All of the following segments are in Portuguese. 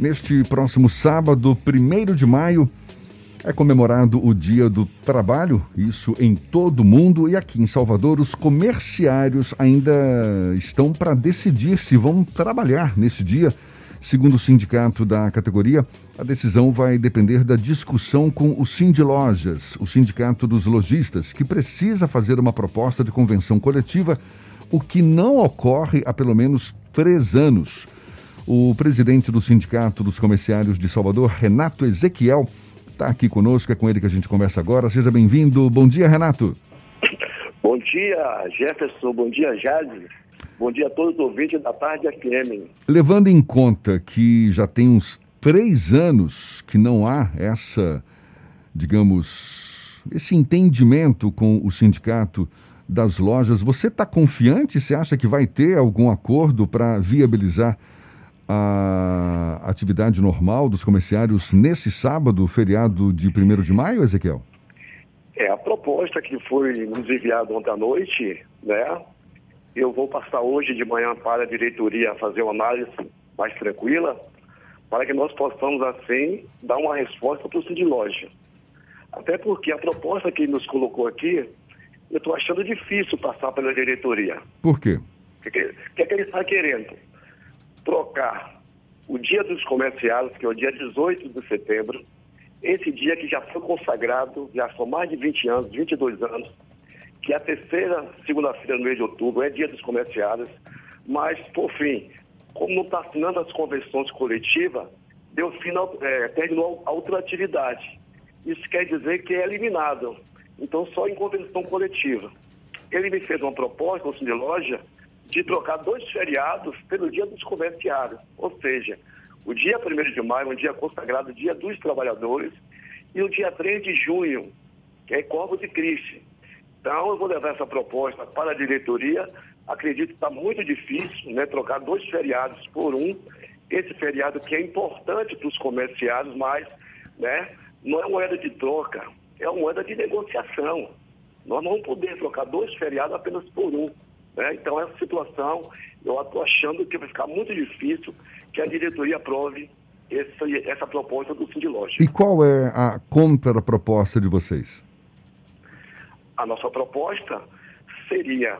Neste próximo sábado, 1 de maio, é comemorado o Dia do Trabalho, isso em todo o mundo, e aqui em Salvador os comerciários ainda estão para decidir se vão trabalhar nesse dia. Segundo o sindicato da categoria, a decisão vai depender da discussão com o Sind Lojas, o sindicato dos lojistas, que precisa fazer uma proposta de convenção coletiva, o que não ocorre há pelo menos três anos. O presidente do Sindicato dos Comerciários de Salvador, Renato Ezequiel, está aqui conosco, é com ele que a gente conversa agora. Seja bem-vindo. Bom dia, Renato. Bom dia, Jefferson. Bom dia, Jade. Bom dia a todos os ouvintes da Tarde FM. Levando em conta que já tem uns três anos que não há essa, digamos, esse entendimento com o sindicato das lojas, você está confiante? Você acha que vai ter algum acordo para viabilizar a atividade normal dos comerciários nesse sábado, feriado de 1 de maio, Ezequiel? É, a proposta que foi nos enviada ontem à noite, né? Eu vou passar hoje de manhã para a diretoria fazer uma análise mais tranquila, para que nós possamos, assim, dar uma resposta para o de loja. Até porque a proposta que nos colocou aqui, eu estou achando difícil passar pela diretoria. Por quê? O que, que, que, é que ele está querendo? Trocar o Dia dos Comerciários, que é o dia 18 de setembro, esse dia que já foi consagrado, já são mais de 20 anos, 22 anos, que é a terceira segunda-feira no mês de outubro é Dia dos Comerciários, mas, por fim, como não está assinando as convenções coletivas, deu fim, é, terminou a outra atividade. Isso quer dizer que é eliminado. Então, só em convenção coletiva. Ele me fez uma proposta, o de loja, de trocar dois feriados pelo Dia dos Comerciários, ou seja, o dia 1 de maio, um dia consagrado Dia dos Trabalhadores, e o dia 3 de junho, que é Corpus de Cristo. Então, eu vou levar essa proposta para a diretoria. Acredito que está muito difícil né, trocar dois feriados por um. Esse feriado que é importante para os comerciários, mas né, não é moeda de troca, é uma moeda de negociação. Nós não vamos poder trocar dois feriados apenas por um. Né? Então, essa situação, eu estou achando que vai ficar muito difícil que a diretoria aprove essa, essa proposta do Sindiloja. E qual é a contraproposta de vocês? A nossa proposta seria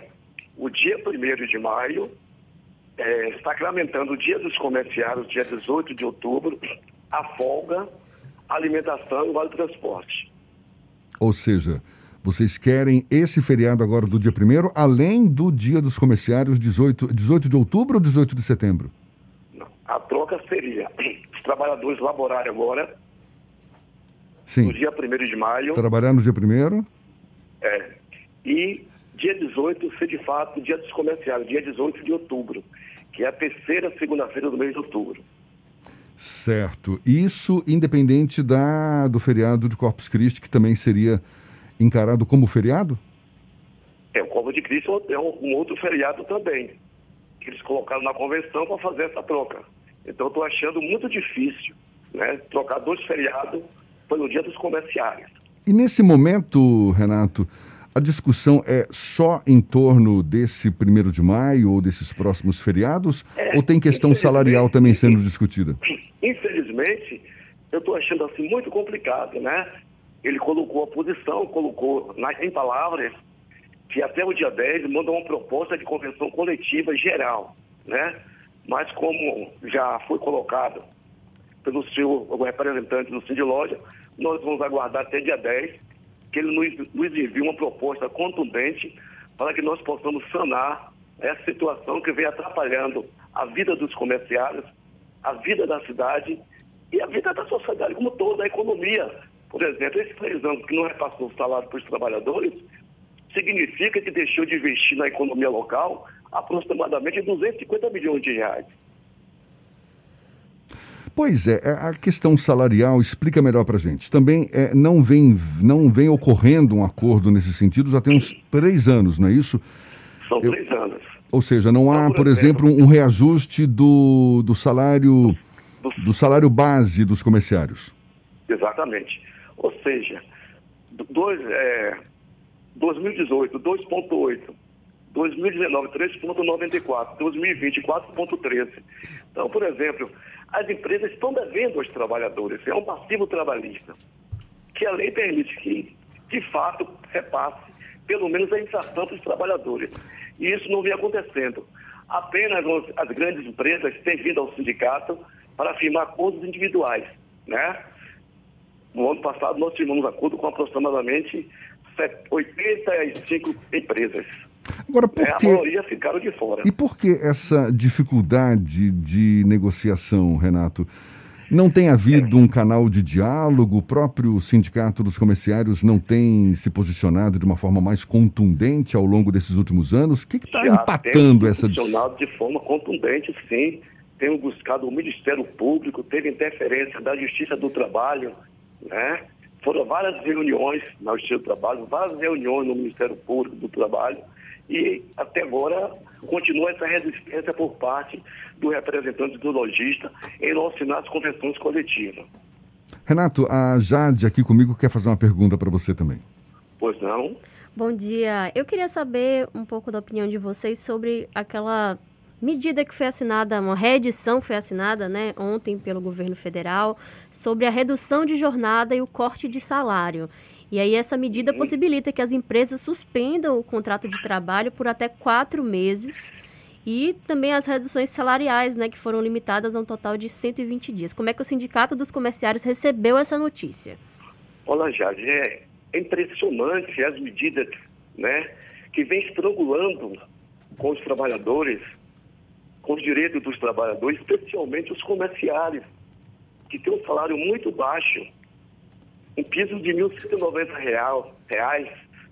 o dia 1 de maio, é, sacramentando o dia dos comerciários, dia 18 de outubro, a folga, a alimentação e o vale transporte. Ou seja, vocês querem esse feriado agora do dia 1 além do dia dos comerciários, 18, 18 de outubro ou 18 de setembro? A troca seria os trabalhadores laborarem agora, Sim. no dia 1 de maio. Trabalhar no dia 1 É. E dia 18 ser de fato dia dos comerciários, dia 18 de outubro, que é a terceira segunda-feira do mês de outubro. Certo. Isso independente da, do feriado de Corpus Christi, que também seria encarado como feriado? É, o Corvo de Cristo é um, um, outro feriado também, que eles colocaram na convenção para fazer essa troca. Então, estou achando muito difícil né, trocar dois feriados pelo Dia dos Comerciários. E nesse momento, Renato, a discussão é só em torno desse primeiro de maio ou desses próximos feriados? É, ou tem questão salarial também sendo discutida? Infelizmente, eu estou achando assim muito complicado, né? Ele colocou a posição, colocou na, em palavras que até o dia 10 manda uma proposta de convenção coletiva geral, né? Mas como já foi colocado pelo seu representante do Cid Loja, nós vamos aguardar até dia 10 que ele nos, nos envie uma proposta contundente para que nós possamos sanar essa situação que vem atrapalhando a vida dos comerciários, a vida da cidade e a vida da sociedade como toda, a economia. Por exemplo, esses três anos que não repassou o salário para os trabalhadores, significa que deixou de investir na economia local aproximadamente 250 milhões de reais. Pois é, é, a questão salarial explica melhor para a gente. Também é, não, vem, não vem ocorrendo um acordo nesse sentido já tem uns três anos, não é isso? São Eu, três anos. Ou seja, não há, por exemplo, um reajuste do, do salário do salário base dos comerciários. Exatamente. Ou seja, dois, é, 2018, 2,8, 2019, 3,94. 2020, 4,13. Então, por exemplo, as empresas estão devendo aos trabalhadores. É um passivo trabalhista. Que a lei permite que, de fato, repasse pelo menos a inflação para os trabalhadores. E isso não vem acontecendo. Apenas as grandes empresas têm vindo ao sindicato para firmar acordos individuais. Né? No ano passado, nós firmamos acordo com aproximadamente 85 empresas. Agora, por é, que... A maioria ficaram de fora. E por que essa dificuldade de negociação, Renato? Não tem havido um canal de diálogo? O próprio Sindicato dos Comerciários não tem se posicionado de uma forma mais contundente ao longo desses últimos anos? O que está empatando essa... posicionado de forma contundente, sim. Temos buscado o Ministério Público, teve interferência da Justiça do Trabalho, né? Foram várias reuniões na Justiça do Trabalho, várias reuniões no Ministério Público do Trabalho, e até agora continua essa resistência por parte do representante do lojista em não assinar as convenções coletivas. Renato, a Jade aqui comigo quer fazer uma pergunta para você também. Pois não. Bom dia. Eu queria saber um pouco da opinião de vocês sobre aquela medida que foi assinada, uma reedição foi assinada né, ontem pelo governo federal sobre a redução de jornada e o corte de salário. E aí essa medida possibilita que as empresas suspendam o contrato de trabalho por até quatro meses e também as reduções salariais, né, que foram limitadas a um total de 120 dias. Como é que o Sindicato dos Comerciários recebeu essa notícia? Olha, Jade, é impressionante as medidas né, que vem estrangulando com os trabalhadores, os direitos dos trabalhadores, especialmente os comerciários, que têm um salário muito baixo um piso de 1.190 reais,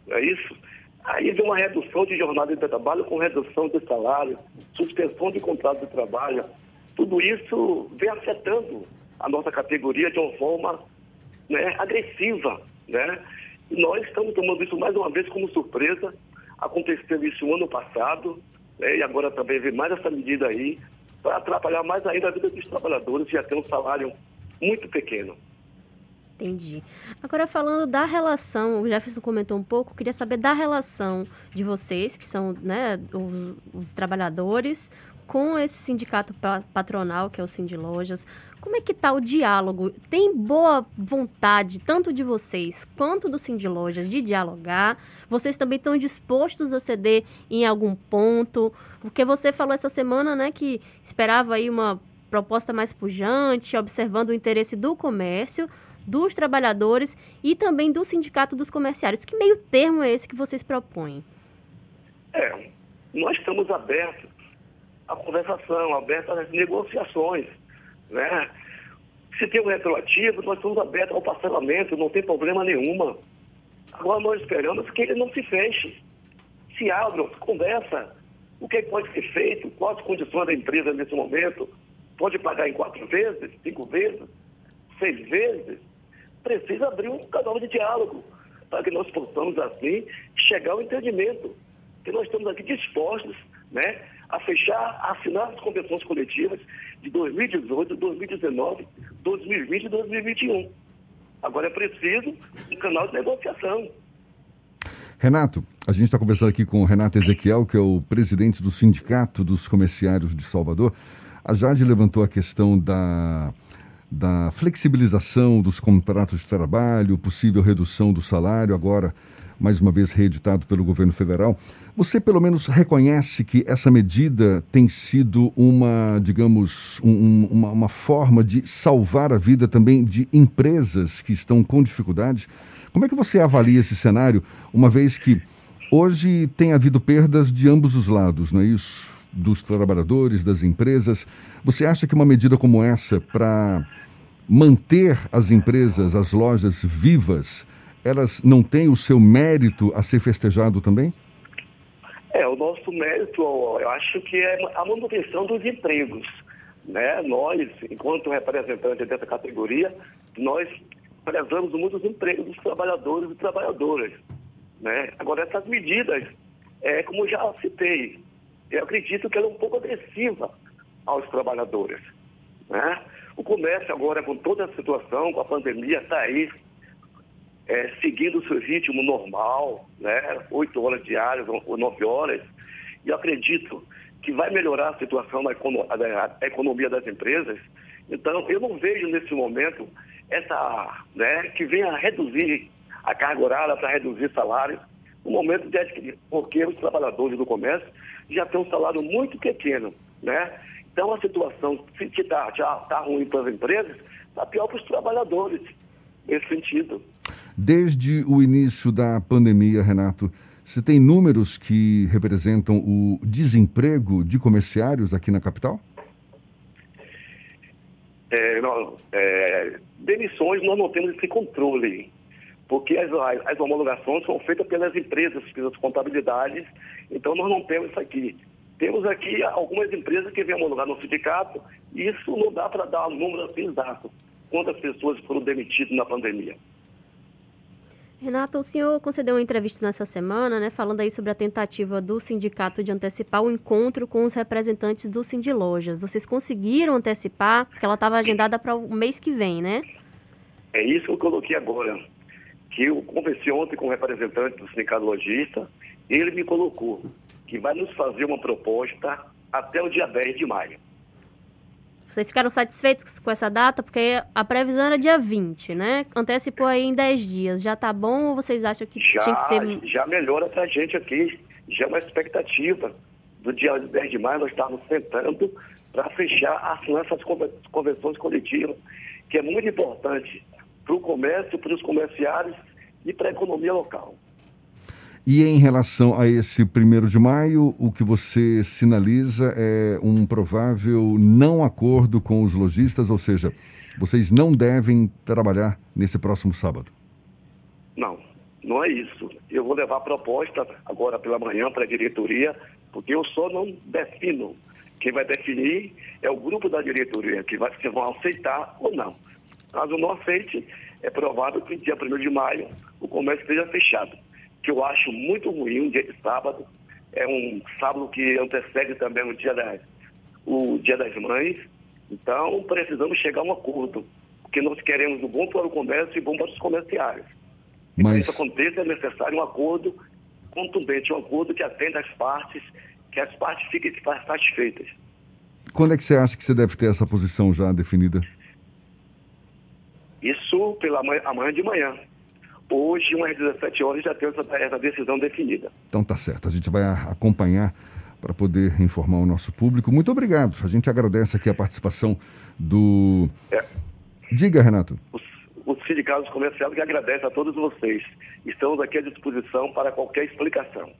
não é isso? Aí vem uma redução de jornada de trabalho com redução de salário, suspensão de contrato de trabalho. Tudo isso vem afetando a nossa categoria de uma forma né, agressiva. Né? E nós estamos tomando isso mais uma vez como surpresa. Aconteceu isso ano passado, né, e agora também vem mais essa medida aí para atrapalhar mais ainda a vida dos trabalhadores que já tem um salário muito pequeno. Entendi. Agora, falando da relação, o Jefferson comentou um pouco, queria saber da relação de vocês, que são né, os, os trabalhadores, com esse sindicato patronal, que é o Cindy Lojas. Como é que está o diálogo? Tem boa vontade, tanto de vocês quanto do Cindy Lojas, de dialogar? Vocês também estão dispostos a ceder em algum ponto? Porque você falou essa semana, né, que esperava aí uma proposta mais pujante, observando o interesse do comércio, dos trabalhadores e também do Sindicato dos Comerciários. Que meio termo é esse que vocês propõem? É, nós estamos abertos à conversação, abertos às negociações. Né? Se tem um retroativo, nós estamos abertos ao parcelamento, não tem problema nenhuma. Agora nós esperamos que ele não se feche. Se abra, conversa. O que pode ser feito, quais condições da empresa nesse momento. Pode pagar em quatro vezes, cinco vezes, seis vezes precisa abrir um canal de diálogo para que nós possamos, assim, chegar ao entendimento. Que nós estamos aqui dispostos né, a fechar, a assinar as convenções coletivas de 2018, 2019, 2020 e 2021. Agora é preciso um canal de negociação. Renato, a gente está conversando aqui com o Renato Ezequiel, que é o presidente do Sindicato dos Comerciários de Salvador. A Jade levantou a questão da da flexibilização dos contratos de trabalho, possível redução do salário, agora mais uma vez reeditado pelo governo federal. Você pelo menos reconhece que essa medida tem sido uma, digamos, um, uma, uma forma de salvar a vida também de empresas que estão com dificuldades? Como é que você avalia esse cenário, uma vez que hoje tem havido perdas de ambos os lados, não é isso? Dos trabalhadores, das empresas. Você acha que uma medida como essa, para manter as empresas, as lojas vivas, elas não têm o seu mérito a ser festejado também? É, o nosso mérito, eu acho que é a manutenção dos empregos. Né? Nós, enquanto representantes dessa categoria, nós prezamos muito os empregos dos trabalhadores e trabalhadoras. Né? Agora, essas medidas, é, como já citei, eu acredito que ela é um pouco agressiva aos trabalhadores. Né? O comércio agora, com toda a situação, com a pandemia, está aí é, seguindo o seu ritmo normal, né? Oito horas diárias ou nove horas. E acredito que vai melhorar a situação da, economia das empresas. Então, eu não vejo nesse momento essa, né, que venha reduzir a carga horária para reduzir salários, no momento de adquirir, porque os trabalhadores do comércio já têm um salário muito pequeno, né? Então, a situação, se está já tá ruim para as empresas, está pior para os trabalhadores, nesse sentido. Desde o início da pandemia, Renato, você tem números que representam o desemprego de comerciários aqui na capital? É, não, é, demissões nós não temos esse controle, porque as, as homologações são feitas pelas empresas, pelas contabilidades, então nós não temos isso aqui. Temos aqui algumas empresas que vêm homologar no sindicato, e isso não dá para dar um número assim exato. Quantas pessoas foram demitidas na pandemia? Renato, o senhor concedeu uma entrevista nessa semana, né, falando aí sobre a tentativa do sindicato de antecipar o encontro com os representantes do Sindilojas. Vocês conseguiram antecipar, porque ela estava agendada para o mês que vem, né? É isso que eu coloquei agora, que eu conversei ontem com o representante do sindicato lojista, ele me colocou que vai nos fazer uma proposta até o dia 10 de maio. Vocês ficaram satisfeitos com essa data? Porque a previsão era dia 20, né? Antecipou aí em 10 dias. Já tá bom ou vocês acham que já, tinha que ser... Já melhora pra gente aqui. Já é uma expectativa. Do dia 10 de maio nós estávamos sentando para fechar, assinar essas convenções coletivas, que é muito importante para o comércio, para os comerciários e para a economia local. E em relação a esse primeiro de maio, o que você sinaliza é um provável não acordo com os lojistas, ou seja, vocês não devem trabalhar nesse próximo sábado. Não, não é isso. Eu vou levar a proposta agora pela manhã para a diretoria, porque eu só não defino. Quem vai definir é o grupo da diretoria, que vai se vão aceitar ou não. Caso não aceite, é provável que dia 1 de maio o comércio esteja fechado que eu acho muito ruim, um dia de sábado. É um sábado que antecede também o dia das, o dia das mães. Então, precisamos chegar a um acordo, porque nós queremos o bom para o comércio e bom para os comerciários. Mas... Para isso aconteça, é necessário um acordo contundente, um acordo que atenda as partes, que as partes fiquem satisfeitas. Quando é que você acha que você deve ter essa posição já definida? Isso pela manhã, amanhã de manhã. Hoje, umas 17 horas, já temos essa, essa decisão definida. Então tá certo. A gente vai acompanhar para poder informar o nosso público. Muito obrigado. A gente agradece aqui a participação do. É. Diga, Renato. Os, os sindicatos comerciais que agradecem a todos vocês. Estamos aqui à disposição para qualquer explicação.